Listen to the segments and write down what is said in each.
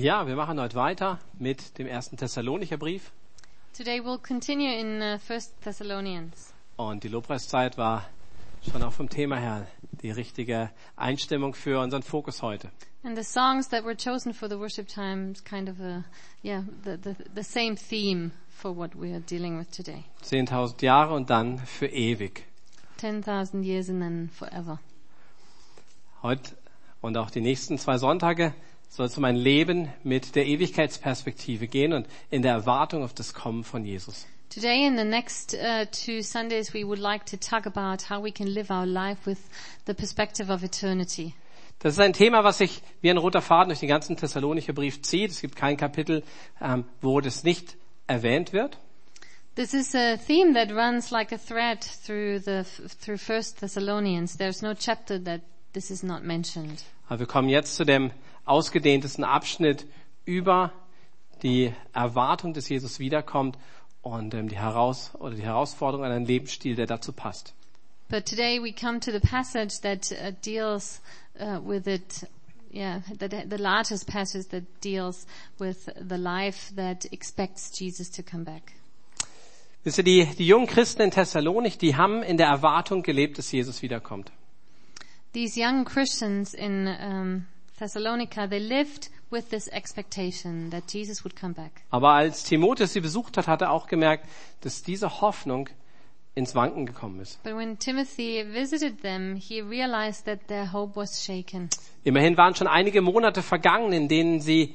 Ja, wir machen heute weiter mit dem ersten Thessalonicher Brief. Today we'll continue in uh, 1 Thessalonians. Und die Lobpreiszeit war schon auch vom Thema her die richtige Einstimmung für unseren Fokus heute. And the songs that were chosen for the worship time is kind of a, yeah, the, the, the same theme for what we are dealing with today. 10.000 Jahre und dann für ewig. 10,000 years and then forever. Heute und auch die nächsten zwei Sonntage soll es um ein Leben mit der Ewigkeitsperspektive gehen und in der Erwartung auf das Kommen von Jesus. Today and the next uh, two Sundays we would like to talk about how we can live our life with the perspective of eternity. Das ist ein Thema, was sich wie ein roter Faden durch den ganzen Thessalonicher Brief zieht. Es gibt kein Kapitel, ähm, wo das nicht erwähnt wird. This is a theme that runs like a thread through the through First Thessalonians. There's no chapter that this is not mentioned. Aber wir kommen jetzt zu dem ausgedehntesten Abschnitt über die Erwartung, dass Jesus wiederkommt und ähm, die, Heraus oder die Herausforderung an einen Lebensstil, der dazu passt. But today we come to the passage that uh, deals uh, with it, yeah, the, the largest passage that deals with the life that expects Jesus to come back. Wisst ihr, die, die jungen Christen in Thessalonik, die haben in der Erwartung gelebt, dass Jesus wiederkommt. These young Christians in um, Thessalonica, they lived with this expectation that Jesus would come back. Aber als Timotheus sie besucht hat, hat er auch gemerkt, dass diese Hoffnung ins Wanken gekommen ist. But when Timothy visited them, he realized that their hope was shaken. Immerhin waren schon einige Monate vergangen, in denen sie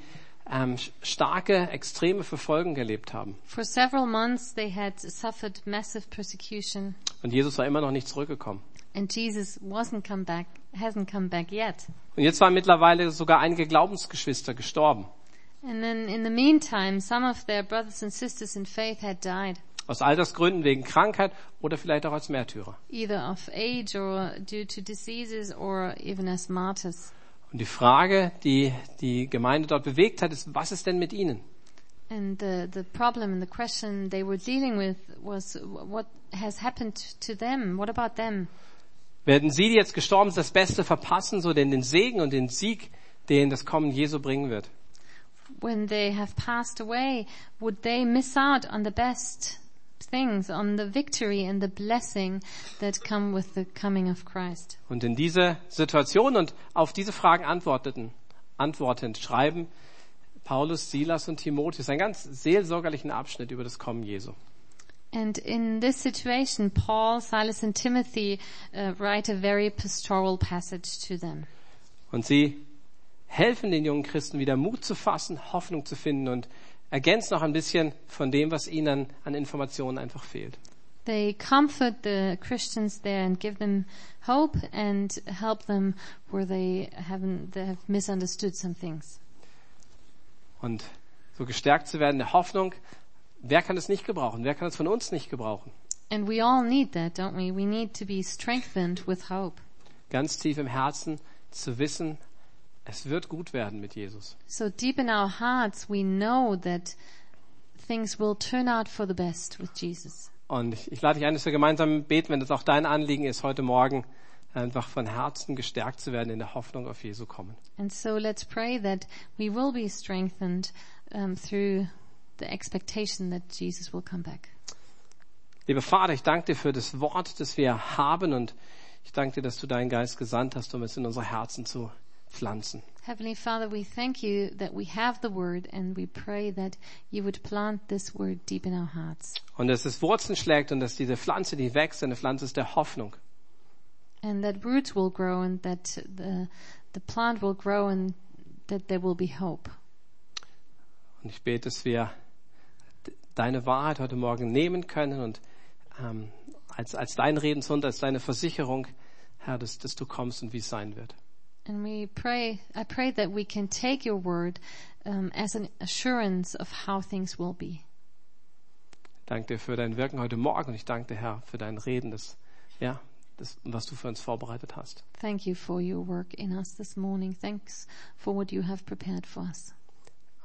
ähm, starke, extreme Verfolgung erlebt haben. For several months they had suffered massive persecution Und Jesus war immer noch nicht zurückgekommen. and Jesus wasn't come back, hasn't come back yet. Und jetzt waren mittlerweile sogar einige Glaubensgeschwister gestorben. And then in the meantime, some of their brothers and sisters in faith had died, Aus Altersgründen, wegen Krankheit oder vielleicht auch als Märtyrer. either of age or due to diseases or even as martyrs. Und die Frage, die die Gemeinde dort bewegt hat, ist, was ist denn mit ihnen? And the, the problem and the question they were dealing with was what has happened to them? What about them? Werden sie, die jetzt gestorben sind, das Beste verpassen, so denn den Segen und den Sieg, den das Kommen Jesu bringen wird? When they have passed away, would they miss out on the best things, on the victory and the blessing that come with the coming of Christ? Und in diese Situation und auf diese Fragen antworteten, antwortend schreiben Paulus, Silas und Timotheus einen ganz seelsorgerlichen Abschnitt über das Kommen Jesu. And in this situation, Paul, Silas, and Timothy uh, write a very pastoral passage to them. Und sie helfen den jungen Christen wieder Mut zu fassen, Hoffnung zu finden und ergänzen noch ein bisschen von dem, was ihnen an Informationen einfach fehlt. They comfort the Christians there and give them hope and help them where they haven't, they have misunderstood some things. Und so gestärkt zu werden der Hoffnung, wer kann es nicht gebrauchen? Wer kann es von uns nicht gebrauchen? And we all need that, don't we? We need to be strengthened with hope. Ganz tief im Herzen zu wissen, es wird gut werden mit Jesus. So deep in our hearts, we know that things will turn out for the best with Jesus. Und ich, ich lade dich ein, dass wir gemeinsam beten, wenn das auch dein Anliegen ist, heute Morgen einfach von Herzen gestärkt zu werden in der Hoffnung auf Jesu kommen. And so let's pray that we will be strengthened um, through the expectation that Jesus will come back. Lieber Vater, ich danke dir für das Wort, das wir haben und ich danke dir, dass du deinen Geist gesandt hast, um es in unsere Herzen zu pflanzen. Heavenly Father, we thank you that we have the word and we pray that you would plant this word deep in our hearts. Und dass es Wurzeln schlägt und dass diese Pflanze, die wächst, eine Pflanze ist der Hoffnung. And that roots will grow and that the, the plant will grow and that there will be hope. Und ich bete, dass wir deine Wahrheit heute Morgen nehmen können und ähm, als, als dein Redenshund, als deine Versicherung, Herr, dass, dass du kommst und wie es sein wird. And we pray, I pray that we can take your word um, as an assurance of how things will be. Ich danke dir für dein Wirken heute Morgen und ich danke dir, Herr, für dein Reden, das, ja, das, was du für uns vorbereitet hast. Thank you for your work in us this morning. Thanks for what you have prepared for us.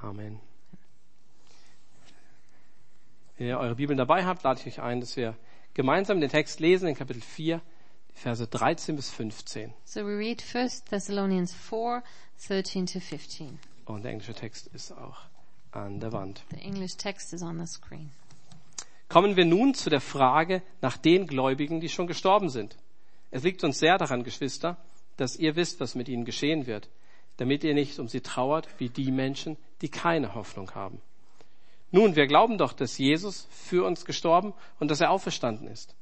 Amen. Wenn ihr eure Bibeln dabei habt, lade ich euch ein, dass wir gemeinsam den Text lesen in Kapitel 4, die Verse 13 bis 15. So we read 1 Thessalonians 4, 13 to 15. Und der englische Text ist auch an der Wand. The English text is on the screen. Kommen wir nun zu der Frage nach den Gläubigen, die schon gestorben sind. Es liegt uns sehr daran, Geschwister, dass ihr wisst, was mit ihnen geschehen wird, damit ihr nicht um sie trauert wie die Menschen, die keine Hoffnung haben. Nun, wir glauben doch, dass Jesus für uns gestorben und dass er auferstanden ist.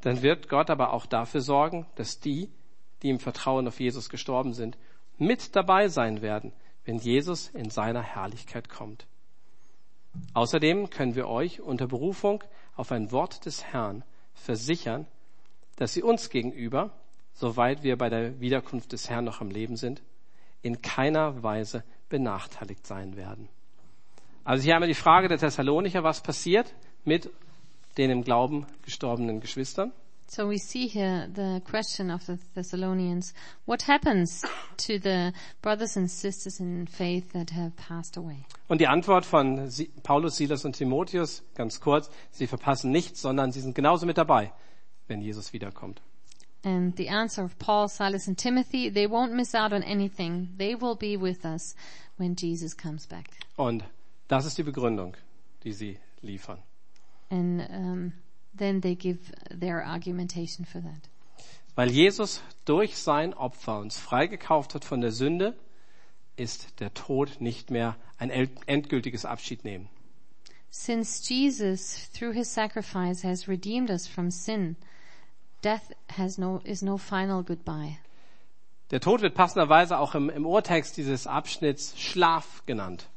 Dann wird Gott aber auch dafür sorgen, dass die, die im Vertrauen auf Jesus gestorben sind, mit dabei sein werden, wenn Jesus in seiner Herrlichkeit kommt. Außerdem können wir euch unter Berufung auf ein Wort des Herrn versichern, dass sie uns gegenüber, soweit wir bei der Wiederkunft des Herrn noch am Leben sind, in keiner Weise benachteiligt sein werden. Also hier einmal die Frage der Thessalonicher, was passiert mit den im Glauben gestorbenen Geschwistern? So we see here the question of the Thessalonians. What happens to the brothers and sisters in faith that have passed away? Und die Antwort von Paulus, Silas und Timotheus, ganz kurz, sie verpassen nichts, sondern sie sind genauso mit dabei, wenn Jesus wiederkommt. And the answer of Paul, Silas, and Timothy, they won't miss out on anything. They will be with us when Jesus comes back. Und das ist die Begründung, die sie liefern. And um, then they give their argumentation for that. Weil Jesus durch sein Opfer uns freigekauft hat von der Sünde, ist der Tod nicht mehr ein endgültiges Abschiednehmen. Since Jesus, through his sacrifice, has redeemed us from sin, death has no, is no final goodbye. Der Tod wird passenderweise auch im, im Urtext dieses Abschnitts Schlaf genannt.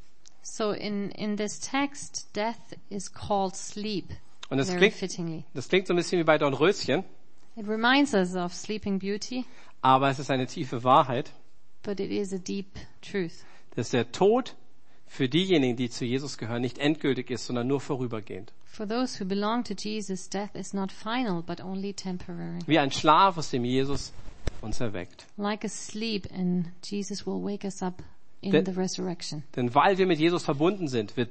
So in, in this text, death is called sleep, Und das very klingt, fittingly. das klingt so ein bisschen wie bei Dornröschen, It reminds us of Sleeping Beauty, aber es ist eine tiefe Wahrheit, but it is a deep truth. dass der Tod für diejenigen, die zu Jesus gehören, nicht endgültig ist, sondern nur vorübergehend. For those who belong to Jesus, death is not final, but only temporary. Wie ein Schlaf, aus dem Jesus uns erweckt. Like a sleep, and Jesus will wake us up in Denn- the resurrection. Denn weil wir mit Jesus verbunden sind, wird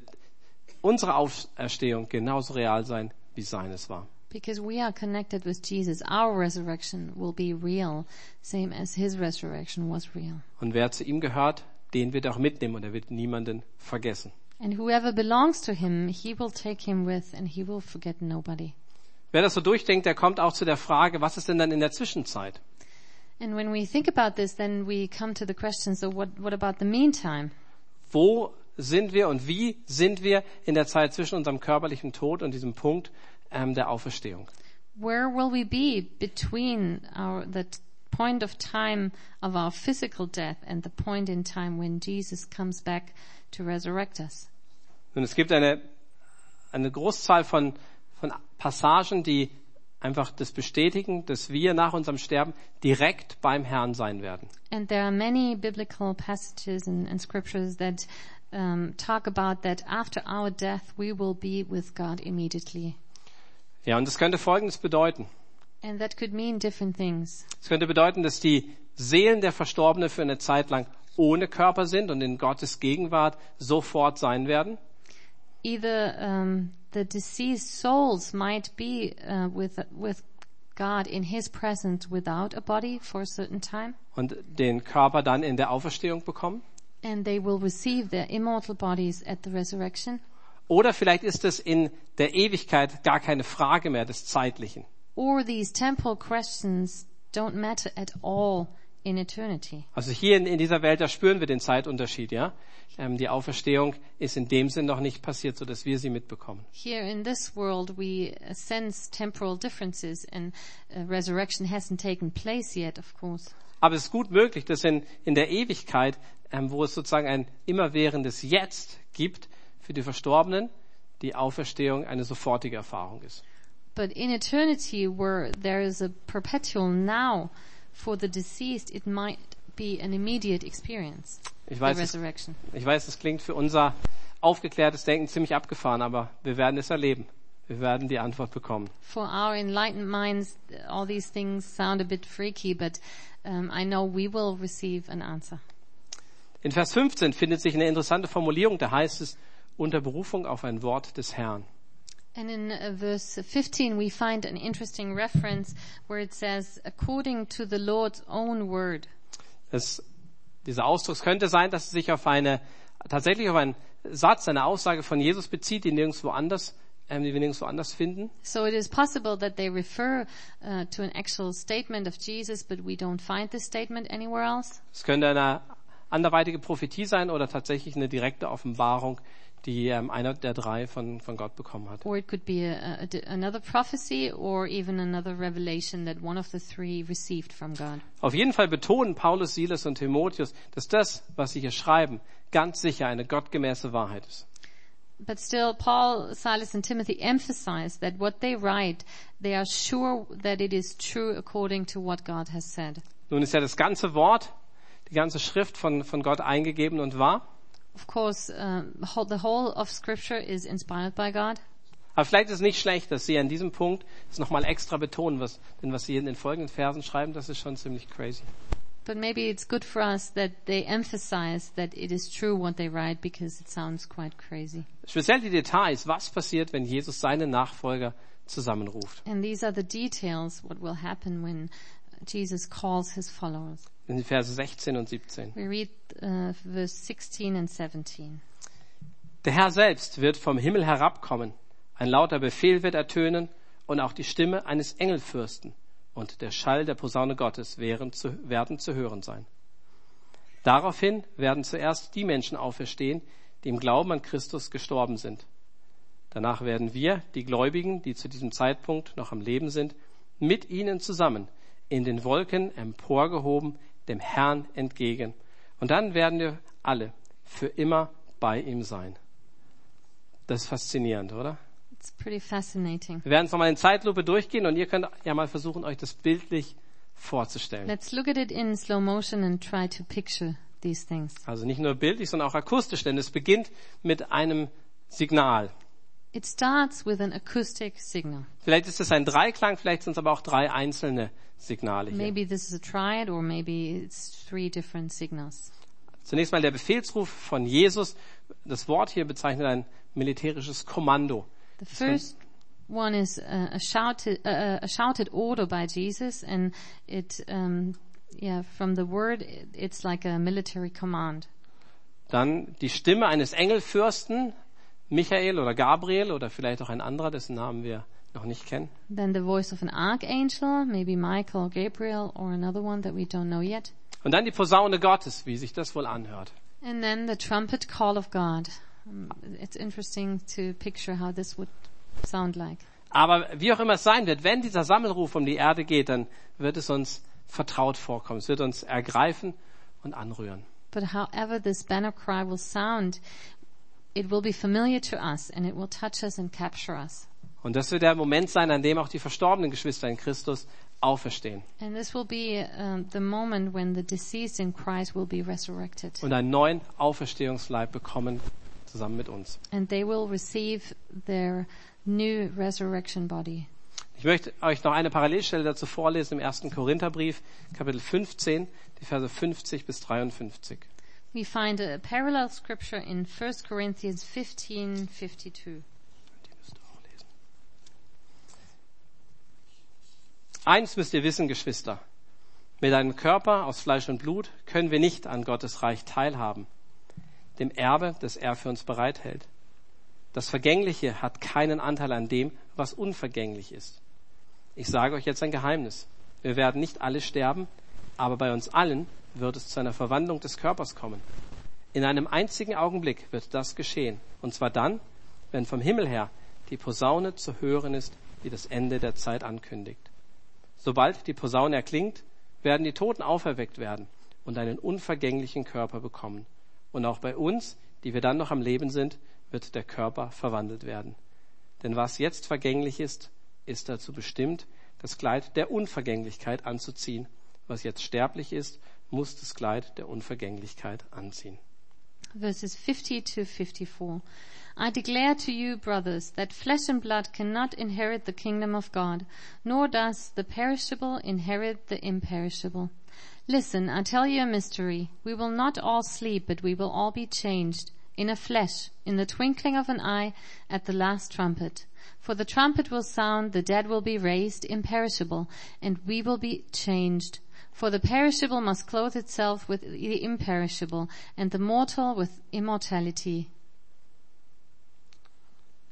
unsere Auferstehung genauso real sein, wie seines war. Because we are connected with Jesus, our resurrection will be real, same as his resurrection was real. Und wer zu ihm gehört, den wird er auch mitnehmen und er wird niemanden vergessen. And whoever belongs to him, he will take him with, and he will forget nobody. Wer das so durchdenkt, der kommt auch zu der Frage, was ist denn dann in der Zwischenzeit? And when we think about this, then we come to the question, so what, what about the meantime? Wo sind wir und wie sind wir in der Zeit zwischen unserem körperlichen Tod und diesem Punkt ähm, der Auferstehung? Where will we be between our, the point of time of our physical death and the point in time when Jesus comes back to resurrect us? Und es gibt eine, eine Großzahl von, von Passagen, die einfach das bestätigen, dass wir nach unserem Sterben direkt beim Herrn sein werden. And there are many biblical passages and, and scriptures that um, talk about that after our death we will be with God immediately. Ja, und das könnte Folgendes bedeuten. And that could mean different things. Es könnte bedeuten, dass die Seelen der Verstorbenen für eine Zeit lang ohne Körper sind und in Gottes Gegenwart sofort sein werden. Either um, the deceased souls might be uh, with with God in His presence without a body for a certain time, und den Körper dann in der Auferstehung bekommen. and they will receive their immortal bodies at the resurrection. Oder vielleicht ist es in der Ewigkeit gar keine Frage mehr des Zeitlichen. Or these temporal questions don't matter at all in eternity. Also hier in, in dieser Welt, da spüren wir den Zeitunterschied, ja. Ähm, die Auferstehung ist in dem Sinn noch nicht passiert, so dass wir sie mitbekommen. Here in this world, we sense temporal differences, and uh, resurrection hasn't taken place yet, of course. Aber es ist gut möglich, dass in, in der Ewigkeit, ähm, wo es sozusagen ein immerwährendes Jetzt gibt, für die Verstorbenen die Auferstehung eine sofortige Erfahrung ist. But in eternity, where there is a perpetual now for the deceased, it might be an immediate experience, Ich the weiß, es, resurrection. ich weiß, es klingt für unser aufgeklärtes Denken ziemlich abgefahren, aber wir werden es erleben. Wir werden die Antwort bekommen. For our enlightened minds, all these things sound a bit freaky, but um, I know we will receive an answer. In Vers 15 findet sich eine interessante Formulierung, da heißt es, unter Berufung auf ein Wort des Herrn. And in uh, verse 15, we find an interesting reference where it says, according to the Lord's own word. Das Dieser Ausdruck könnte sein, dass es sich auf eine, tatsächlich auf einen Satz, eine Aussage von Jesus bezieht, die nirgendwo anders, ähm, die wir nirgendwo anders finden. So it is possible that they refer uh, to an actual statement of Jesus, but we don't find this statement anywhere else. Es könnte eine anderweitige Prophetie sein oder tatsächlich eine direkte Offenbarung, die ähm, einer der drei von, von Gott bekommen hat. Or it could be a, a, another prophecy or even another revelation that one of the three received from God. Auf jeden Fall betonen Paulus, Silas und Timotheus, dass das, was sie hier schreiben, ganz sicher eine gottgemäße Wahrheit ist. But still, Paul, Silas, and Timothy emphasize that what they write, they are sure that it is true according to what God has said. Nun ist ja das ganze Wort, die ganze Schrift von, von Gott eingegeben und wahr. Of course, whole- the whole of Scripture is inspired by God. Aber vielleicht ist es nicht schlecht, dass Sie an diesem Punkt es nochmal extra betonen, was, denn was Sie in den folgenden Versen schreiben, das ist schon ziemlich crazy. But maybe it's good for us that they emphasize that it is true what they write because it sounds quite crazy. Speziell die Details, was passiert, wenn Jesus seine Nachfolger zusammenruft. And these are the details what will happen when Jesus calls his followers. In Verse 16 und 17. We read uh, verse 16 and 17. Der Herr selbst wird vom Himmel herabkommen, ein lauter Befehl wird ertönen und auch die Stimme eines Engelfürsten und der Schall der Posaune Gottes werden zu, werden zu hören sein. Daraufhin werden zuerst die Menschen auferstehen, die im Glauben an Christus gestorben sind. Danach werden wir, die Gläubigen, die zu diesem Zeitpunkt noch am Leben sind, mit ihnen zusammen in den Wolken emporgehoben dem Herrn entgegen. Und dann werden wir alle für immer bei ihm sein. Das ist faszinierend, oder? It's pretty fascinating. Wir werden es nochmal in Zeitlupe durchgehen und ihr könnt ja mal versuchen, euch das bildlich vorzustellen. Let's look at it in slow motion and try to picture these things. Also nicht nur bildlich, sondern auch akustisch, denn es beginnt mit einem Signal. It starts with an acoustic signal. Vielleicht ist es ein Dreiklang, vielleicht sind es aber auch drei einzelne Signale hier. Maybe this is a triad or maybe it's three different signals. Zunächst mal der Befehlsruf von Jesus. Das Wort hier bezeichnet ein militärisches Kommando. The first one is a, a shouted a, a shouted order by Jesus, and it um, yeah from the word it- it's like a military command. Dann die Stimme eines Engelfürsten, Michael oder Gabriel oder vielleicht auch ein anderer, dessen Namen wir noch nicht kennen. Then the voice of an archangel, maybe Michael or Gabriel, or another one that we don't know yet. Und dann die Posaune Gottes, wie sich das wohl anhört. And then the trumpet call of God. It's interesting to picture how this would sound like. Aber wie auch immer es sein wird, wenn dieser Sammelruf um die Erde geht, dann wird es uns vertraut vorkommen. Es wird uns ergreifen und anrühren. But however this banner cry will sound, it will be familiar to us and it will touch us and capture us. Und das wird der Moment sein, an dem auch die verstorbenen Geschwister in Christus auferstehen And this will be um, the moment when the deceased in Christ will be resurrected. und einen neuen Auferstehungsleib bekommen, zusammen mit uns. And they will receive their new resurrection body. Ich möchte euch noch eine Parallelstelle dazu vorlesen im ersten Korintherbrief, Kapitel 15, die Verse 50 bis 53. We find a parallel scripture in 1 Corinthians 15, 52. Die müsst ihr auch lesen. Eins müsst ihr wissen, Geschwister. Mit einem Körper aus Fleisch und Blut können wir nicht an Gottes Reich teilhaben, dem Erbe, das er für uns bereithält. Das Vergängliche hat keinen Anteil an dem, was unvergänglich ist. Ich sage euch jetzt ein Geheimnis. Wir werden nicht alle sterben, aber bei uns allen wird es zu einer Verwandlung des Körpers kommen. In einem einzigen Augenblick wird das geschehen. Und zwar dann, wenn vom Himmel her die Posaune zu hören ist, die das Ende der Zeit ankündigt. Sobald die Posaune erklingt, werden die Toten auferweckt werden und einen unvergänglichen Körper bekommen. Und auch bei uns, die wir dann noch am Leben sind, wird der Körper verwandelt werden. Denn was jetzt vergänglich ist, ist dazu bestimmt, das Kleid der Unvergänglichkeit anzuziehen. Was jetzt sterblich ist, muss das Kleid der Unvergänglichkeit anziehen. verses 50 to 54. I declare to you, brothers, that flesh and blood cannot inherit the kingdom of God, nor does the perishable inherit the imperishable. Listen, I tell you a mystery. We will not all sleep, but we will all be changed in a flesh, in the twinkling of an eye, at the last trumpet. For the trumpet will sound, the dead will be raised imperishable, and we will be changed. For the perishable must clothe itself with the imperishable, and the mortal with immortality.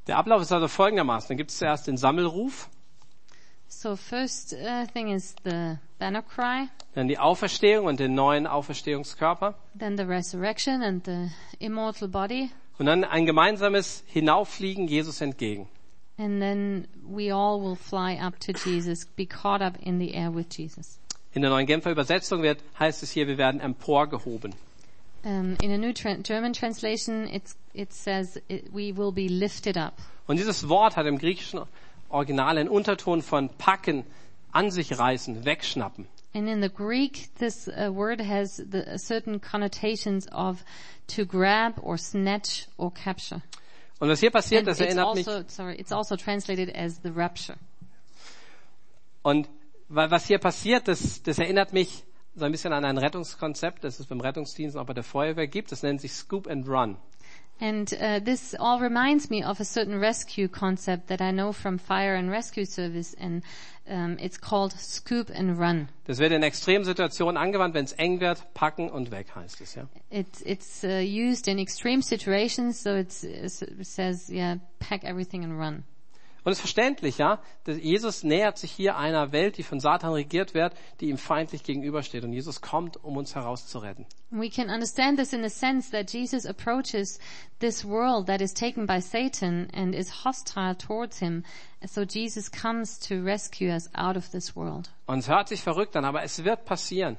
Der Ablauf ist also folgendermaßen. Dann gibt es zuerst den Sammelruf, So first uh, thing is the banner cry, dann die Auferstehung und den neuen Auferstehungskörper then the resurrection and the immortal body, und dann ein gemeinsames Hinauffliegen Jesus entgegen. and then we all will fly up to Jesus, be caught up in the air with Jesus. In der neuen Genfer Übersetzung wird, heißt es hier, wir werden emporgehoben. Um, in a new tra- German translation, it's, it says it, we will be lifted up. Und dieses Wort hat im griechischen Original einen Unterton von packen, an sich reißen, wegschnappen. And in the Greek, this uh, word has the, uh, certain connotations of to grab or snatch or capture. Und was hier passiert, And das erinnert mich, also, sorry, it's also translated as the rapture. und wa- was hier passiert, das, das erinnert mich so ein bisschen an ein Rettungskonzept, das es beim Rettungsdienst und auch bei der Feuerwehr gibt. Das nennt sich Scoop and Run. And uh, this all reminds me of a certain rescue concept that I know from fire and rescue service, and um, it's called scoop and run. Das wird in Extremsituationen angewandt, wenn es eng wird, packen und weg heißt es, ja. It's it's uh, used in extreme situations, so it's, it says, yeah, pack everything and run. Und es ist verständlich, ja. dass Jesus nähert sich hier einer Welt, die von Satan regiert wird, die ihm feindlich gegenübersteht. Und Jesus kommt, um uns herauszuretten. We can understand this in the sense that Jesus approaches this world that is taken by Satan and is hostile towards him. So Jesus comes to rescue us out of this world. Und es hört sich verrückt an, aber es wird passieren.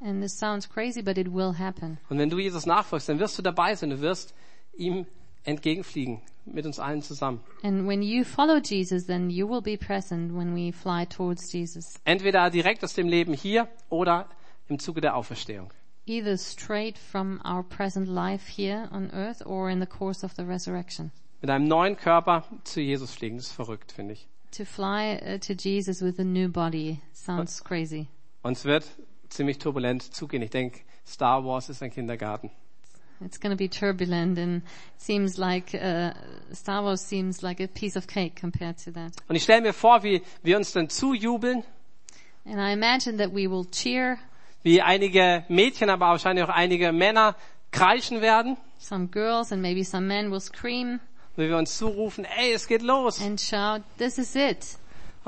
And this sounds crazy, but it will happen. Und wenn du Jesus nachfolgst, dann wirst du dabei sein. Du wirst ihm entgegenfliegen, mit uns allen zusammen. And when you follow Jesus, then you will be present when we fly towards Jesus. Entweder direkt aus dem Leben hier oder im Zuge der Auferstehung. Either straight from our present life here on earth or in the course of the resurrection. Mit einem neuen Körper zu Jesus fliegen. Das ist verrückt, finde ich. To fly uh, to Jesus with a new body sounds crazy. Und es wird ziemlich turbulent zugehen. Ich denke, Star Wars ist ein Kindergarten. It's going to be turbulent and seems like uh, Star Wars seems like a piece of cake compared to that. Und ich stelle mir vor, wie wir uns dann zujubeln, And I imagine that we will cheer. wie einige Mädchen, aber wahrscheinlich auch einige Männer kreischen werden, Some girls and maybe some men will scream wie wir uns zurufen, ey, es geht los. and shout, "This is it!"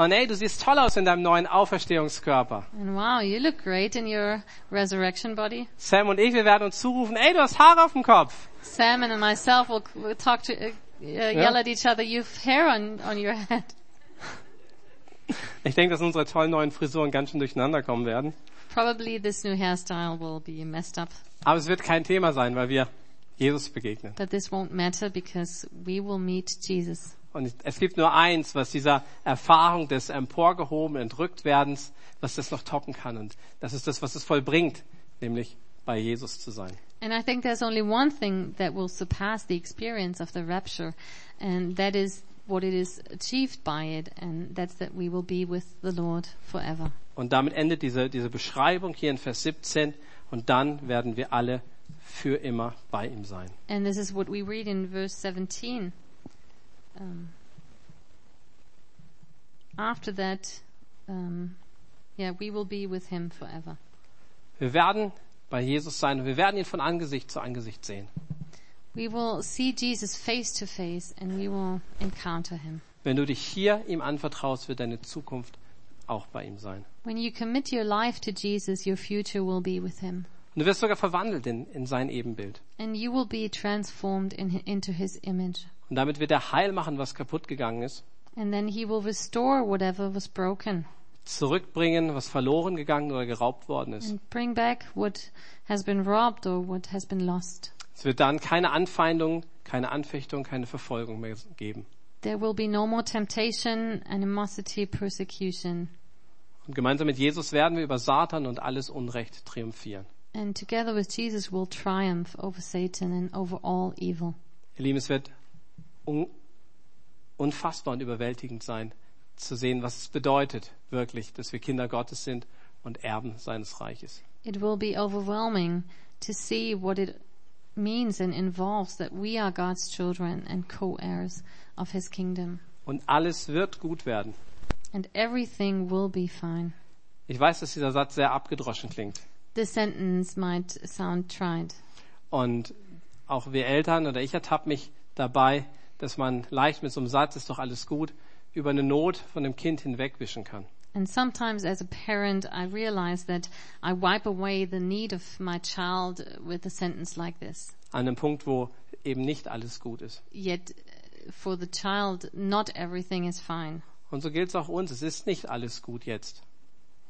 Und ey, du siehst toll aus in deinem neuen Auferstehungskörper. And wow, you look great in your resurrection body. Sam und ich, wir werden uns zurufen, ey, du hast Haare auf dem Kopf. Sam and myself will, will talk to, uh, uh, yell at each other. You've hair on on your head. Ich denke, dass unsere tollen neuen Frisuren ganz schön durcheinander kommen werden. Probably this new hairstyle will be messed up, Aber es wird kein Thema sein, weil wir Jesus begegnen. but this won't matter because we will meet Jesus. Und es gibt nur eins, was dieser Erfahrung des emporgehobenen Entrücktwerdens, was das noch toppen kann. Und das ist das, was es vollbringt, nämlich bei Jesus zu sein. And I think there's only one thing that will surpass the experience of the rapture, and that is what it is achieved by it, and that's that we will be with the Lord forever. Und damit endet diese, diese Beschreibung hier in Vers 17. Und dann werden wir alle für immer bei ihm sein. And this is what we read in verse 17. Um, after that, um, yeah, we will be with him forever. Wir werden bei Jesus sein und wir werden ihn von Angesicht zu Angesicht sehen. We will see Jesus face to face, and we will encounter him. Wenn du dich hier ihm anvertraust, wird deine Zukunft auch bei ihm sein. When you commit your life to Jesus, your future will be with him. Und du wirst sogar verwandelt in, in sein Ebenbild. And you will be transformed in, into his image. Und damit wird er heil machen, was kaputt gegangen ist. And then he will restore whatever was broken Zurückbringen, was verloren gegangen oder geraubt worden ist. and bring back what has been robbed or what has been lost. Es wird dann keine Anfeindung, keine Anfechtung, keine Verfolgung mehr geben. There will be no more temptation, animosity, persecution. Und gemeinsam mit Jesus werden wir über Satan und alles Unrecht triumphieren. And together with Jesus we'll triumph over Satan and over all evil. Ihr Lieben, es wird unfassbar und überwältigend sein, zu sehen, was es bedeutet, wirklich, dass wir Kinder Gottes sind und Erben seines Reiches. It will be overwhelming to see what it means and involves that we are God's children and co-heirs of his kingdom. Und alles wird gut werden. And everything will be fine. Ich weiß, dass dieser Satz sehr abgedroschen klingt. This sentence might sound tried. Und auch wir Eltern oder ich ertappe mich dabei, dass man leicht mit so einem Satz, ist doch alles gut, über eine Not von dem Kind hinwegwischen kann. And sometimes as a parent, I realize that I wipe away the need of my child with a sentence like this. An einem Punkt, wo eben nicht alles gut ist. Yet uh, for the child, not everything is fine. Und so gilt es auch uns. Es ist nicht alles gut jetzt.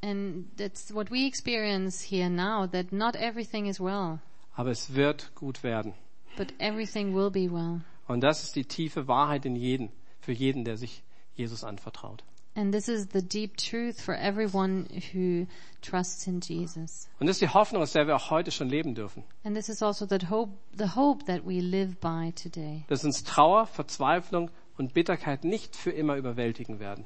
And that's what we experience here now, that not everything is well, Aber es wird gut werden. but everything will be well. Und das ist die tiefe Wahrheit in jeden, für jeden, der sich Jesus anvertraut. And this is the deep truth for everyone who trusts in Jesus. Und das ist die Hoffnung, aus der wir auch heute schon leben dürfen. And this is also that hope, the hope that we live by today. Dass uns Trauer, Verzweiflung und Bitterkeit nicht für immer überwältigen werden.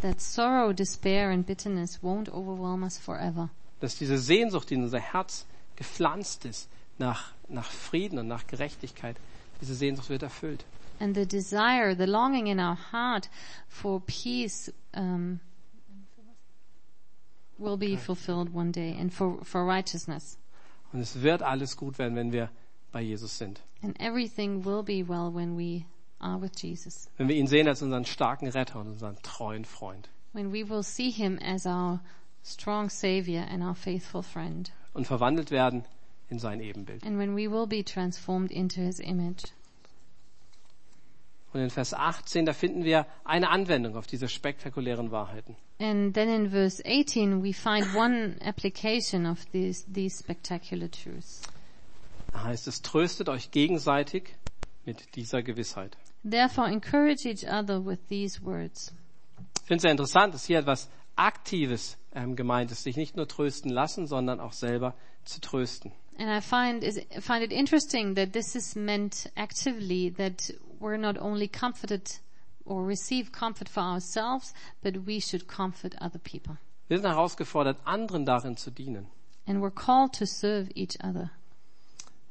That sorrow, despair and bitterness won't overwhelm us forever. Dass diese Sehnsucht, die in unser Herz gepflanzt ist, nach, nach Frieden und nach Gerechtigkeit, diese Sehnsucht wird erfüllt. And the desire, the longing in our heart for peace, um, will be fulfilled one day and for, for righteousness. Und es wird alles gut werden, wenn wir bei Jesus sind. And everything will be well when we are with Jesus. Wenn wir ihn sehen als unseren starken Retter und unseren treuen Freund. When we will see him as our strong savior and our faithful friend. Und verwandelt werden in sein Ebenbild. And when we will be transformed into his image. Und in Vers 18, da finden wir eine Anwendung auf diese spektakulären Wahrheiten. And then in verse 18 we find one application of these, these spectacular truths. Da heißt es, tröstet euch gegenseitig mit dieser Gewissheit. Therefore encourage each other with these words. Ich finde es sehr interessant, dass hier etwas Aktives ähm, gemeint ist, sich nicht nur trösten lassen, sondern auch selber zu trösten. And I find, is, find it interesting that this is meant actively, that we're not only comforted or receive comfort for ourselves, but we should comfort other people. Wir sind herausgefordert, anderen darin zu dienen. And we're called to serve each other.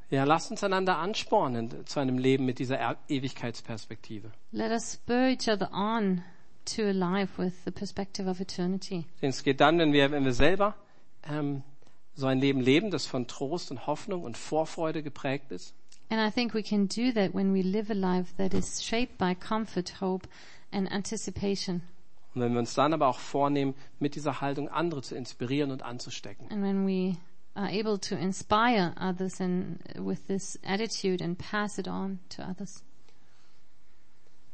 Ja, lasst uns einander anspornen zu einem Leben mit dieser Er- Ewigkeitsperspektive. Let us spur each other on to a life with the perspective of eternity. Es geht dann, wenn wir, wenn wir selber ähm, so ein Leben leben, das von Trost und Hoffnung und Vorfreude geprägt ist. And I think we can do that when we live a life that is shaped by comfort, hope, and anticipation. Und wenn wir uns dann aber auch vornehmen, mit dieser Haltung andere zu inspirieren und anzustecken. And when we are able to inspire others and with this attitude and pass it on to others.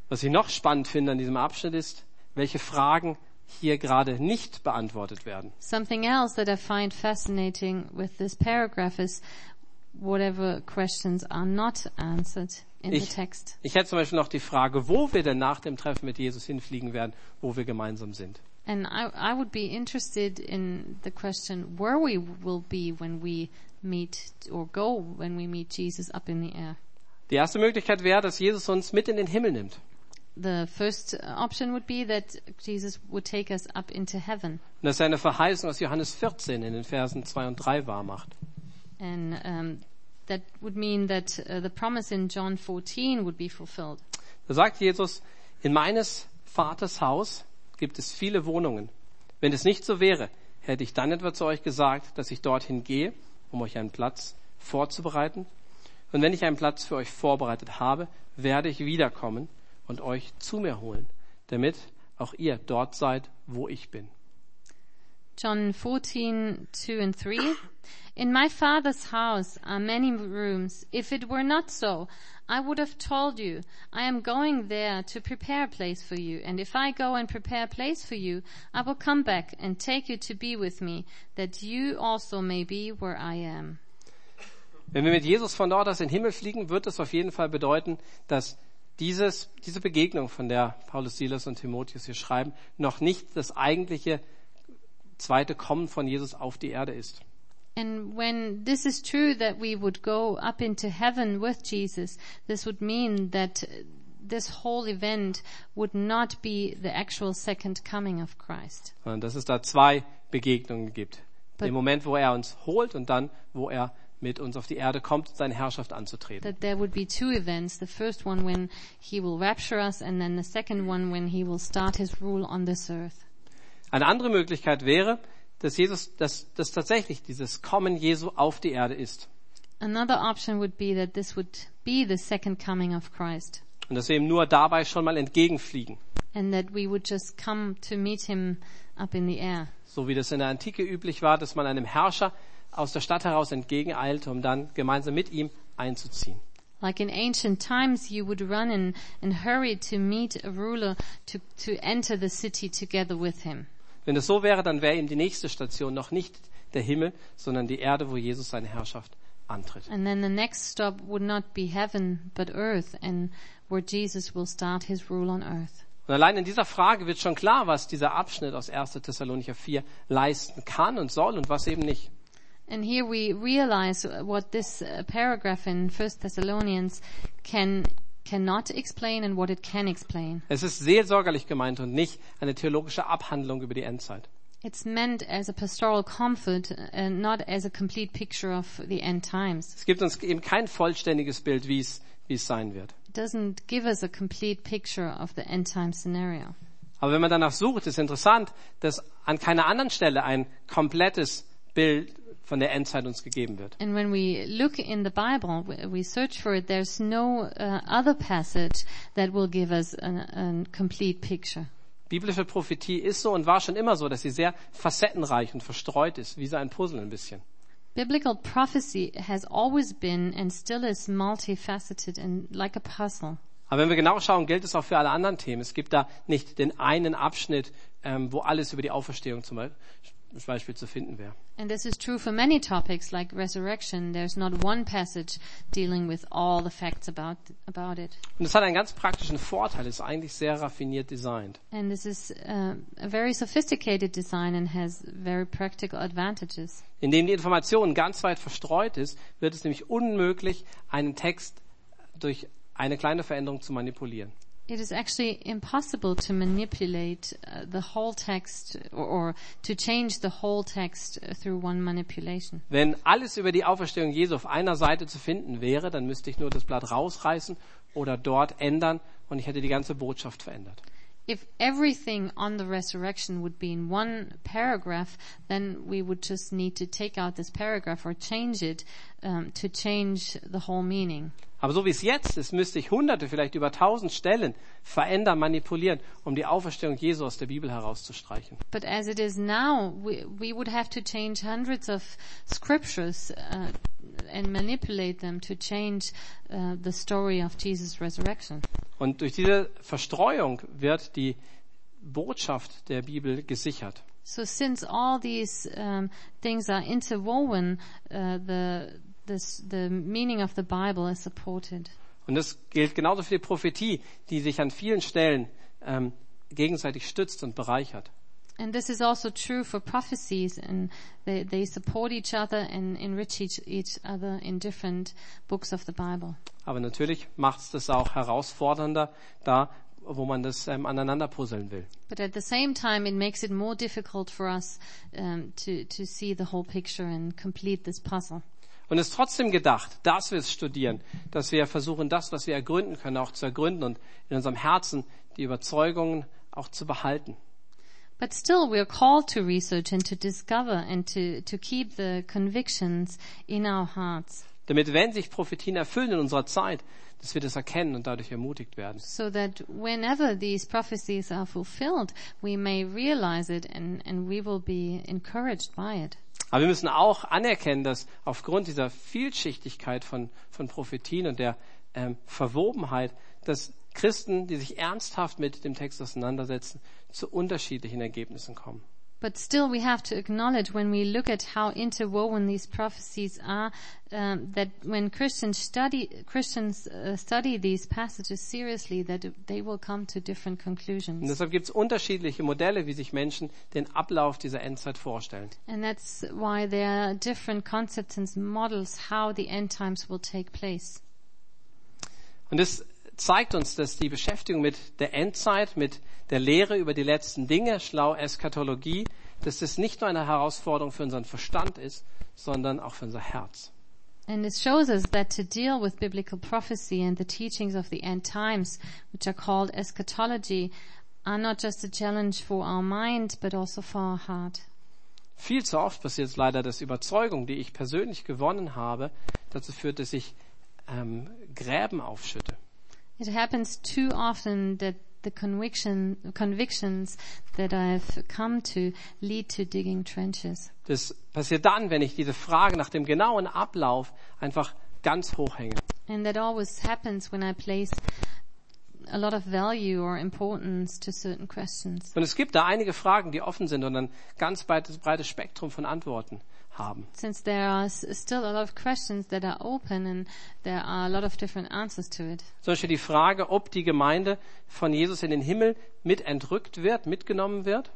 Was ich noch spannend finde an diesem Abschnitt ist, welche Fragen hier gerade nicht beantwortet werden. Something else that I find fascinating with this paragraph is whatever questions are not answered in the Ich, text. ich hätte zum Beispiel noch die Frage, wo wir denn nach dem Treffen mit Jesus hinfliegen werden, wo wir gemeinsam sind. And I, I would be interested in the question where we will be when we meet or go when we meet Jesus up in the air. Die erste Möglichkeit wäre, dass Jesus uns mit in den Himmel nimmt. The first option would be that Jesus would take us up into heaven. Und dass er eine Verheißung aus Johannes 14 in den Versen 2 und 3 wahr macht. And um, that would mean that uh, the promise in John 14 would be fulfilled. Da sagt Jesus, in meines Vaters Haus gibt es viele Wohnungen. Wenn es nicht so wäre, hätte ich dann etwa zu euch gesagt, dass ich dorthin gehe, um euch einen Platz vorzubereiten. Und wenn ich einen Platz für euch vorbereitet habe, werde ich wiederkommen und euch zu mir holen, damit auch ihr dort seid, wo ich bin. John 14, 2 and 3. In my father's house are many rooms. If it were not so, I would have told you, I am going there to prepare a place for you. And if I go and prepare a place for you, I will come back and take you to be with me, that you also may be where I am. Wenn wir mit Jesus von dort aus in den Himmel fliegen, wird das auf jeden Fall bedeuten, dass dieses, diese Begegnung, von der Paulus, Silas und Timotheus hier schreiben, noch nicht das eigentliche zweite Kommen von Jesus auf die Erde ist. And when this is true that we would go up into heaven with Jesus, this would mean that this whole event would not be the actual second coming of Christ. Sondern dass es da zwei Begegnungen gibt. But- Im Moment, wo er uns holt und dann, wo er mit uns auf die Erde kommt, seine Herrschaft anzutreten. That there would be two events. The first one when he will rapture us and then the second one when he will start his rule on this earth. Eine andere Möglichkeit wäre, dass Jesus, dass, dass tatsächlich dieses Kommen Jesu auf die Erde ist. Another option would be that this would be the second coming of Christ. Und dass wir ihm nur dabei schon mal entgegenfliegen. And that we would just come to meet him up in the air. So wie das in der Antike üblich war, dass man einem Herrscher aus der Stadt heraus entgegeneilte, um dann gemeinsam mit ihm einzuziehen. Like in ancient times, you would run and, and hurry to meet a ruler to, to enter the city together with him. Wenn es so wäre, dann wäre ihm die nächste Station noch nicht der Himmel, sondern die Erde, wo Jesus seine Herrschaft antritt. And then the next stop would not be heaven, but earth, and where Jesus will start his rule on earth. Und allein in dieser Frage wird schon klar, was dieser Abschnitt aus 1. Thessalonicher 4 leisten kann und soll und was eben nicht. And here we realize what this uh, paragraph in 1 Thessalonians can cannot explain and what it can explain. Es ist seelsorgerlich gemeint und nicht eine theologische Abhandlung über die Endzeit. It's meant as a pastoral comfort and not as a complete picture of the end times. Es gibt uns eben kein vollständiges Bild, wie es, wie es sein wird. It doesn't give us a complete picture of the end time scenario. Aber wenn man danach sucht, ist interessant, dass an keiner anderen Stelle ein komplettes Bild von der Endzeit uns gegeben wird. And when we look in the Bible, we- search for it, there's no uh, other passage that will give us a, a complete picture. Biblische Prophetie ist so und war schon immer so, dass sie sehr facettenreich und verstreut ist, wie so ein Puzzle ein bisschen. Biblical prophecy has always been and still is multifaceted and like a puzzle. Aber wenn wir genau schauen, gilt es auch für alle anderen Themen. Es gibt da nicht den einen Abschnitt, ähm, wo alles über die Auferstehung zum Beispiel, zum Beispiel zu finden wäre. And this is true for many topics like resurrection. There's not one passage dealing with all the facts about, about it. Und es hat einen ganz praktischen Vorteil, es ist eigentlich sehr raffiniert designt. And this is uh, a very sophisticated design and has very practical advantages. Indem die Information ganz weit verstreut ist, wird es nämlich unmöglich, einen Text durch eine kleine Veränderung zu manipulieren. It is actually impossible to manipulate uh, the whole text or, or to change the whole text uh, through one manipulation. Wenn alles über die Auferstehung Jesu auf einer Seite zu finden wäre, dann müsste ich nur das Blatt rausreißen oder dort ändern und ich hätte die ganze Botschaft verändert. If everything on the resurrection would be in one paragraph, then we would just need to take out this paragraph or change it um, to change the whole meaning. Aber so wie es jetzt ist, müsste ich hunderte, vielleicht über tausend Stellen verändern, manipulieren, um die Auferstehung Jesu aus der Bibel herauszustreichen. But as it is now, we, we would have to change hundreds of scriptures uh, and manipulate them to change uh, the story of Jesus' resurrection. Und durch diese Verstreuung wird die Botschaft der Bibel gesichert. So since all these um, things are interwoven, uh, the this, the meaning of the Bible is supported. Und das gilt genauso für die Prophetie, die sich an vielen Stellen ähm, gegenseitig stützt und bereichert. And this is also true for prophecies, and they, they support each other and enrich each, each other in different books of the Bible. Aber natürlich macht es das auch herausfordernder, da wo man das ähm, aneinander puzzeln will. But at the same time, it makes it more difficult for us um, to, to see the whole picture and complete this puzzle. Und es ist trotzdem gedacht, dass wir es studieren, dass wir versuchen, das, was wir ergründen können, auch zu ergründen und in unserem Herzen die Überzeugungen auch zu behalten. But still, we are called to research and to discover and to, to keep the convictions in our hearts Damit, wenn sich Prophetien erfüllen in unserer Zeit, dass wir das erkennen und dadurch ermutigt werden. so that whenever these prophecies are fulfilled, we may realize it and, and we will be encouraged by it. Aber wir müssen auch anerkennen, dass aufgrund dieser Vielschichtigkeit von, von Prophetien und der ähm, Verwobenheit, dass Christen, die sich ernsthaft mit dem Text auseinandersetzen, zu unterschiedlichen Ergebnissen kommen. But still, we have to acknowledge when we look at how interwoven these prophecies are, um, that when Christians study Christians uh, study these passages seriously, that they will come to different Und conclusions. deshalb gibt es unterschiedliche Modelle, wie sich Menschen den Ablauf dieser Endzeit vorstellen. And that's why there are different concepts and models how the end times will take place. Und es zeigt uns, dass die Beschäftigung mit der Endzeit, mit der Lehre über die letzten Dinge, schlau Eschatologie, dass das nicht nur eine Herausforderung für unseren Verstand ist, sondern auch für unser Herz. And it shows us that to deal with biblical prophecy and the teachings of the end times, which are called eschatology, are not just a challenge for our mind, but also for our heart. Viel zu oft passiert es leider, dass Überzeugung, die ich persönlich gewonnen habe, dazu führt, dass ich ähm, Gräben aufschütte. It happens too often that the conviction, convictions that I've come to lead to digging trenches. Das passiert dann, wenn ich diese Frage nach dem genauen Ablauf einfach ganz hoch hänge. And that always happens when I place a lot of value or importance to certain questions. Und es gibt da einige Fragen, die offen sind und ein ganz breites, breites Spektrum von Antworten haben. Since there are still a lot of questions that are open and there are a lot of different answers to it. Zum Beispiel die Frage, ob die Gemeinde von Jesus in den Himmel mit entrückt wird, mitgenommen wird.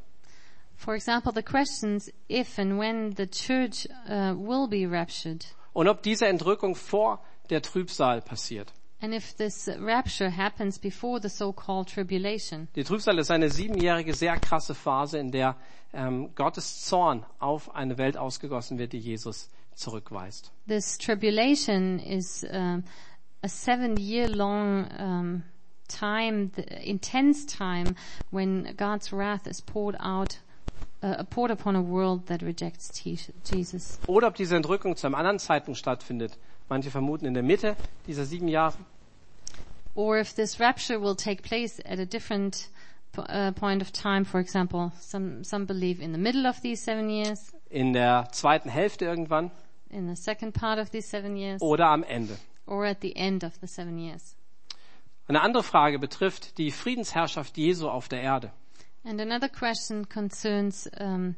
For example, the questions if and when the church uh, will be raptured. Und ob diese Entrückung vor der Trübsal passiert. And if this rapture happens before the so-called tribulation. Die Trübsal ist eine siebenjährige, sehr krasse Phase, in der ähm, Gottes Zorn auf eine Welt ausgegossen wird, die Jesus zurückweist. This tribulation is um, a seven-year-long um, time, the intense time, when God's wrath is poured out, uh, poured upon a world that rejects Je- Jesus. Oder ob diese Entrückung zu einem anderen Zeitpunkt stattfindet. Manche vermuten in der Mitte dieser sieben Jahre. Or if this rapture will take place at a different uh, point of time, for example, some some believe in the middle of these seven years, In der zweiten Hälfte irgendwann. in the second part of these seven years, Oder am Ende. or at the end of the seven years. Eine andere Frage betrifft die Friedensherrschaft Jesu auf der Erde. And another question concerns um,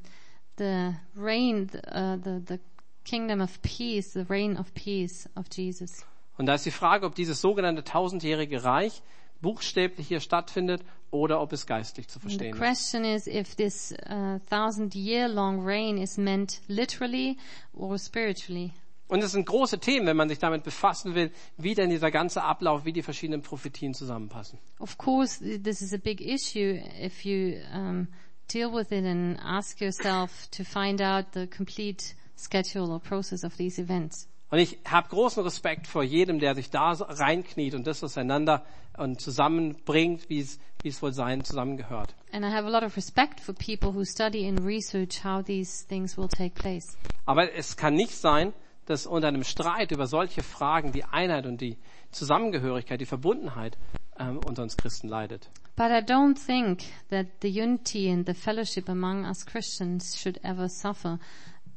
the reign, uh, the the kingdom of peace, the reign of peace of Jesus. Und da ist die Frage, ob dieses sogenannte tausendjährige Reich buchstäblich hier stattfindet oder ob es geistlich zu And the verstehen ist. question is if this uh, thousand-year-long reign is meant literally or spiritually. Und es sind große Themen, wenn man sich damit befassen will, wie denn dieser ganze Ablauf, wie die verschiedenen Prophetien zusammenpassen. Of course, th- this is a big issue if you um, deal with it and ask yourself to find out the complete schedule or process of these events. Und ich habe großen Respekt vor jedem, der sich da reinkniet und das auseinander und zusammenbringt, wie es, wie es wohl sein zusammengehört. And I have a lot of respect for people who study and research how these things will take place. Aber es kann nicht sein, dass unter einem Streit über solche Fragen die Einheit und die Zusammengehörigkeit, die Verbundenheit ähm, unter uns Christen leidet. But I don't think that the unity and the fellowship among us Christians should ever suffer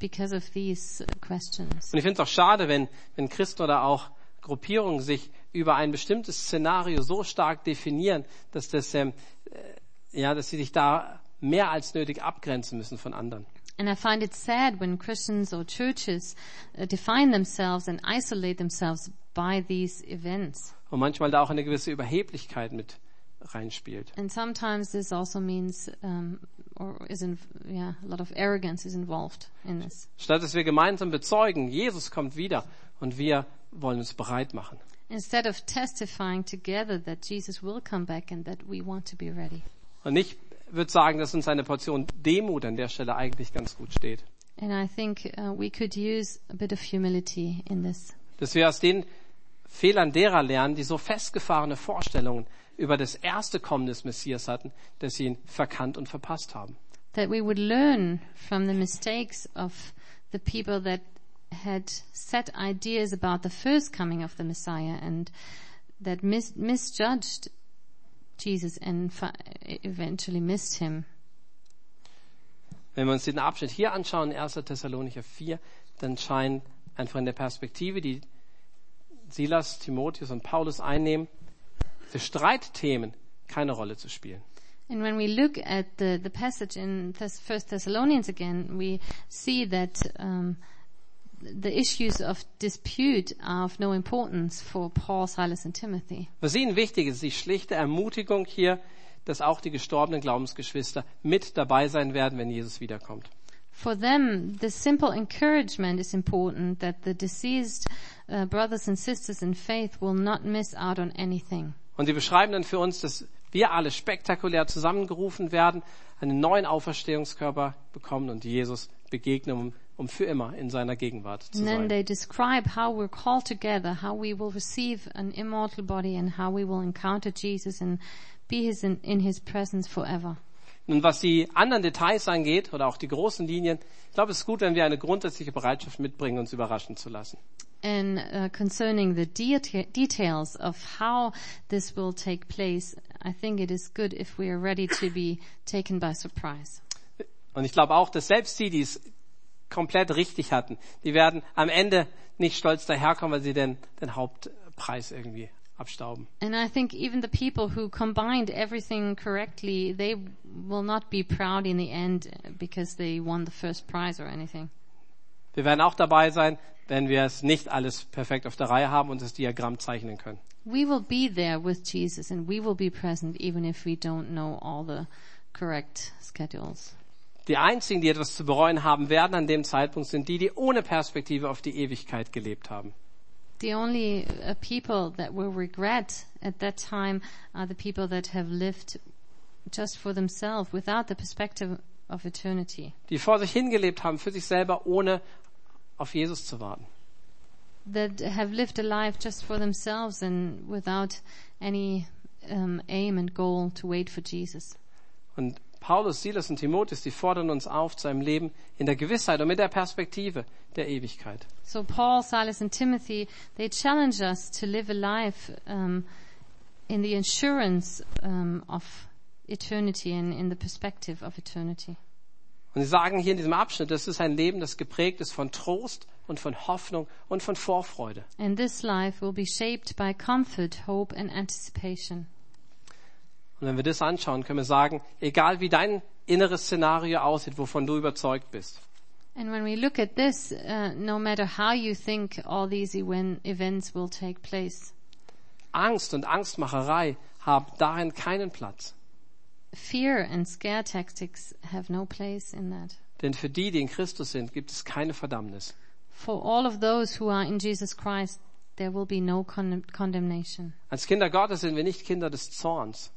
because of these questions. Und ich finde es auch schade, wenn, wenn Christen oder auch Gruppierungen sich über ein bestimmtes Szenario so stark definieren, dass das, ähm, äh, ja, dass sie sich da mehr als nötig abgrenzen müssen von anderen. And I find it sad when Christians or churches uh, define themselves and isolate themselves by these events. Und manchmal da auch eine gewisse Überheblichkeit mit reinspielt. And sometimes this also means, um, or is in, yeah, a lot of arrogance is involved in this. Statt dass wir gemeinsam bezeugen, Jesus kommt wieder und wir wollen uns bereit machen. Instead of testifying together that Jesus will come back and that we want to be ready. Und ich würde sagen, dass uns eine Portion Demut an der Stelle eigentlich ganz gut steht. And I think uh, we could use a bit of humility in this. Dass wir aus den Fehlern derer lernen, die so festgefahrene Vorstellungen über das erste Kommen des Messias hatten, dass sie ihn verkannt und verpasst haben. That we would learn from the mistakes of the people that had set ideas about the first coming of the Messiah and that mis- misjudged Jesus and eventually missed him. Wenn wir uns den Abschnitt hier anschauen, 1. Thessalonicher 4, dann scheint einfach in der Perspektive, die Silas, Timotheus und Paulus einnehmen, für Streitthemen keine Rolle zu spielen. And when we look at the, the passage in Thess- First Thessalonians again, we see that um, the issues of dispute are of no importance for Paul, Silas, and Timothy. Was ihnen wichtig ist, die schlichte Ermutigung hier, dass auch die gestorbenen Glaubensgeschwister mit dabei sein werden, wenn Jesus wiederkommt. For them, the simple encouragement is important that the deceased uh, brothers and sisters in faith will not miss out on anything. Und sie beschreiben dann für uns, dass wir alle spektakulär zusammengerufen werden, einen neuen Auferstehungskörper bekommen und Jesus begegnen, um, um für immer in seiner Gegenwart zu sein. they describe how we're called together, how we will receive an immortal body, and how we will encounter Jesus and be his in, in his presence forever. Und was die anderen Details angeht oder auch die großen Linien, ich glaube, es ist gut, wenn wir eine grundsätzliche Bereitschaft mitbringen, uns überraschen zu lassen. And uh, concerning the deta- details of how this will take place, I think it is good if we are ready to be taken by surprise. Und ich glaube auch, dass selbst die, die es komplett richtig hatten, die werden am Ende nicht stolz daherkommen, weil sie den, den Hauptpreis irgendwie abstauben. And I think even the people who combined everything correctly, they will not be proud in the end because they won the first prize or anything. Wir werden auch dabei sein, wenn wir es nicht alles perfekt auf der Reihe haben und das Diagramm zeichnen können. We will be there with Jesus and we will be present even if we don't know all the correct schedules. Die einzigen, die etwas zu bereuen haben werden an dem Zeitpunkt, sind die, die ohne Perspektive auf die Ewigkeit gelebt haben. The only uh, people that will regret at that time are the people that have lived just for themselves without the perspective of eternity. Die vor sich hingelebt haben, für sich selber, ohne auf Jesus zu warten. That have lived a life just for themselves and without any um, aim and goal to wait for Jesus. Und Paulus, Silas und Timotheus, die fordern uns auf zu einem Leben in der Gewissheit und mit der Perspektive der Ewigkeit. So Paul, Silas, and Timothy, they challenge us to live a life um, in the assurance um, of eternity and in the perspective of eternity. Und sie sagen hier in diesem Abschnitt, das ist ein Leben, das geprägt ist von Trost und von Hoffnung und von Vorfreude. And this life will be shaped by comfort, hope, and anticipation. Und wenn wir das anschauen, können wir sagen, egal wie dein inneres Szenario aussieht, wovon du überzeugt bist, And when we look at this, uh, no matter how you think all these events will take place, Angst und Angstmacherei haben darin keinen Platz. fear and scare tactics have no place in that. Denn für die, die in Christus sind, gibt es keine Verdammnis. For all of those who are in Jesus Christ, there will be no con- condemnation. Als Kinder Gottes sind wir nicht Kinder des Zorns,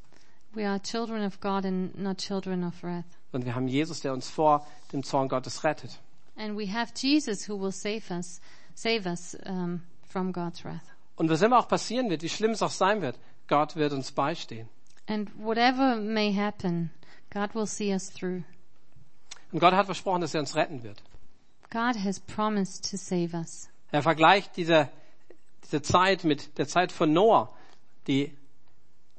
We are children of God and not children of wrath. sondern wir haben Jesus, der uns vor dem Zorn Gottes rettet. And we have Jesus who will save us, save us um, from God's wrath. Und was immer auch passieren wird, wie schlimm es auch sein wird, Gott wird uns beistehen. And whatever may happen, God will see us through. Und Gott hat versprochen, dass er uns retten wird. God has promised to save us. Er vergleicht diese, diese Zeit mit der Zeit von Noah, die,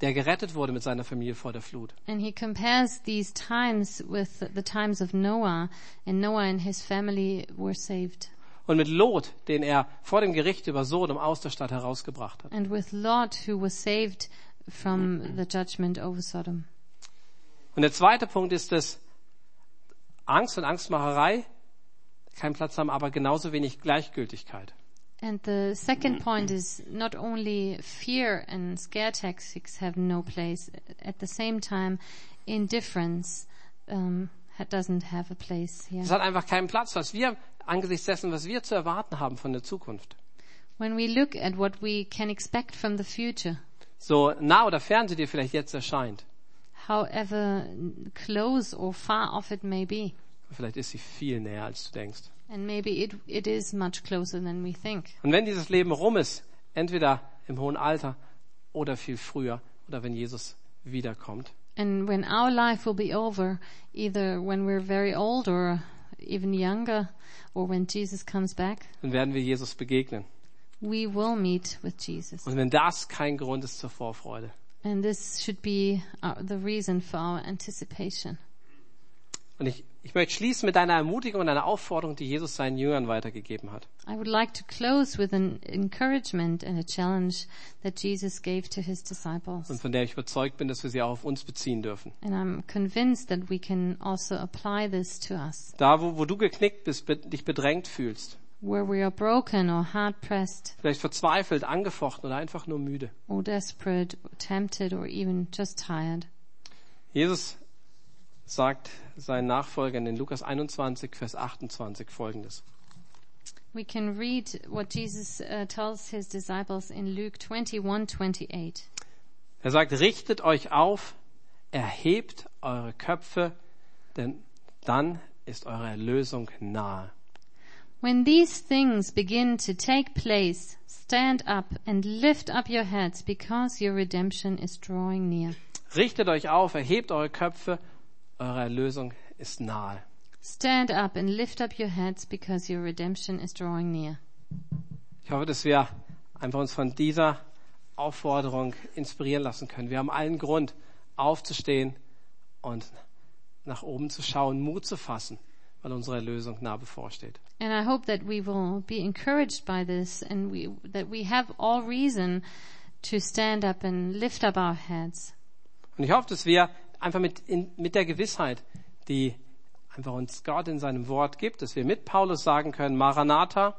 der gerettet wurde mit seiner Familie vor der Flut. And he compares these times with the times of Noah, and Noah and his family were saved. Und mit Lot, den er vor dem Gericht über Sodom aus der Stadt herausgebracht hat. And with Lot, who was saved from the judgment over Sodom. Und der zweite Punkt ist, dass Angst und Angstmacherei keinen Platz haben, aber genauso wenig Gleichgültigkeit. And the second point is not only fear and scare tactics have no place, at the same time, indifference um, doesn't have a place here. Es hat einfach keinen Platz, was wir angesichts dessen, was wir zu erwarten haben von der Zukunft. When we look at what we can expect from the future, So nah oder fern sie dir vielleicht jetzt erscheint. however close or far off it may be, Vielleicht ist sie viel näher, als du denkst. And maybe it, it is much closer than we think. Und wenn dieses Leben rum ist, entweder im hohen Alter oder viel früher oder wenn Jesus wiederkommt, And when our life will be over, either when we're very old or even younger, or when Jesus comes back, dann werden wir Jesus begegnen. we will meet with Jesus. Und wenn das kein Grund ist zur Vorfreude, And this should be uh, the reason for our anticipation. Und ich, ich möchte schließen mit einer Ermutigung und einer Aufforderung, die Jesus seinen Jüngern weitergegeben hat. I would like to close with an encouragement and a challenge that Jesus gave to his Und disciples. von der ich überzeugt bin, dass wir sie auch auf uns beziehen dürfen. And I'm convinced that we can also apply this to us. Da, wo, wo du geknickt bist, dich bedrängt fühlst, Where we are broken or hard pressed vielleicht verzweifelt, angefochten oder einfach nur müde. or desperate, or tempted or even just tired. Jesus sagt seinen Nachfolgern in Lukas 21, Vers 28 folgendes. We can read what Jesus uh, tells his disciples in Luke 21:28. Er sagt, richtet euch auf, erhebt eure Köpfe, denn dann ist eure Erlösung nahe. When these things begin to take place, stand up and lift up your heads because your redemption is drawing near. Richtet euch auf, erhebt eure Köpfe, eure Erlösung ist nahe. Stand up and lift up your heads because your redemption is drawing near. Ich hoffe, dass wir einfach uns von dieser Aufforderung inspirieren lassen können. Wir haben allen Grund, aufzustehen und nach oben zu schauen, Mut zu fassen, weil unsere Erlösung nah bevorsteht. And I hope that we will be encouraged by this and we, that we have all reason to stand up and lift up our heads. Und ich hoffe, dass wir einfach mit, in, mit der Gewissheit, die einfach uns Gott in seinem Wort gibt, dass wir mit Paulus sagen können, Maranatha,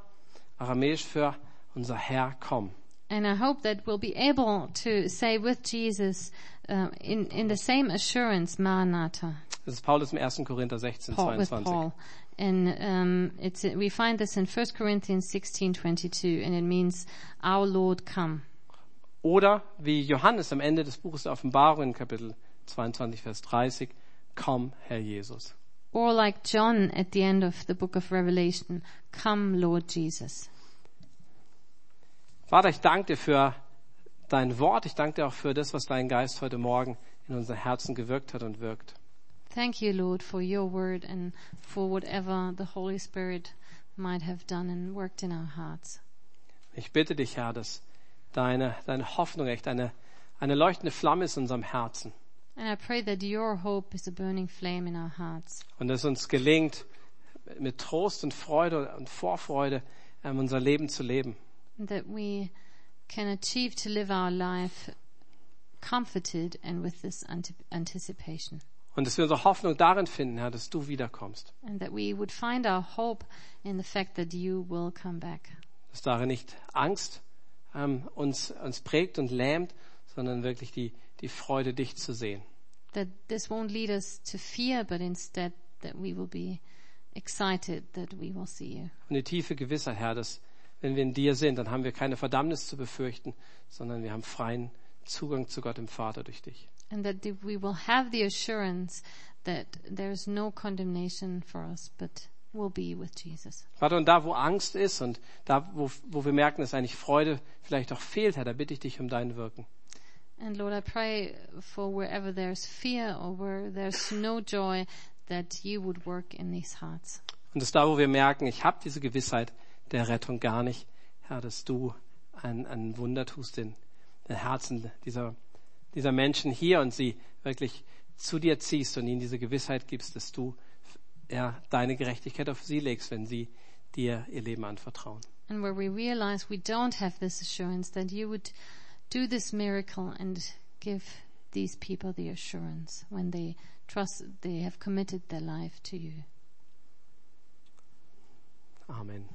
aramäisch für unser Herr, komm. And I hope that we'll be able to say with Jesus uh, in, in the same assurance, Maranatha, Das ist Paulus im 1. Korinther 16, Paul, with 22. Paul. And um, it's, we find this in 1 Corinthians 16:22, and it means, "Our Lord, come." Oder wie Johannes am Ende des Buches der Offenbarung in Kapitel 22, Vers 30, komm, Herr Jesus. Or like John at the end of the book of Revelation, "Come, Lord Jesus." Vater, ich danke dir für dein Wort. Ich danke dir auch für das, was dein Geist heute Morgen in unser Herzen gewirkt hat und wirkt. Thank you, Lord, for your word and for whatever the Holy Spirit might have done and worked in our hearts. Ich bitte dich, Herr, dass deine, deine Hoffnung echt eine, eine leuchtende Flamme ist in unserem Herzen. And I pray that your hope is a burning flame in our hearts. Und dass uns gelingt, mit Trost und Freude und Vorfreude ähm, unser Leben zu leben. and that we can achieve to live our life comforted and with this anticipation. Und dass wir unsere Hoffnung darin finden, Herr, dass du wiederkommst. And that we would find our hope in the fact that you will come back. Dass darin nicht Angst ähm, uns, uns prägt und lähmt, sondern wirklich die, die Freude, dich zu sehen. That this won't lead us to fear, but instead that we will be excited that we will see you. Und die tiefe Gewissheit, Herr, dass wenn wir in dir sind, dann haben wir keine Verdammnis zu befürchten, sondern wir haben freien Zugang zu Gott im Vater durch dich. And that we will have the assurance that there is no condemnation for us, but we'll be with Jesus. Vater, und da, wo Angst ist und da, wo, wo wir merken, dass eigentlich Freude vielleicht auch fehlt, Herr, da bitte ich dich um dein Wirken. And Lord, I pray for wherever there's fear or where there's no joy, that you would work in these hearts. Und dass da, wo wir merken, ich habe diese Gewissheit der Rettung gar nicht, Herr, dass du ein, ein Wunder tust in den Herzen dieser, dieser Menschen hier und sie wirklich zu dir ziehst und ihnen diese Gewissheit gibst, dass du ja, deine Gerechtigkeit auf sie legst, wenn sie dir ihr Leben anvertrauen. And where we realize we don't have this assurance, that you would do this miracle and give these people the assurance when they trust they have committed their life to you. Amen.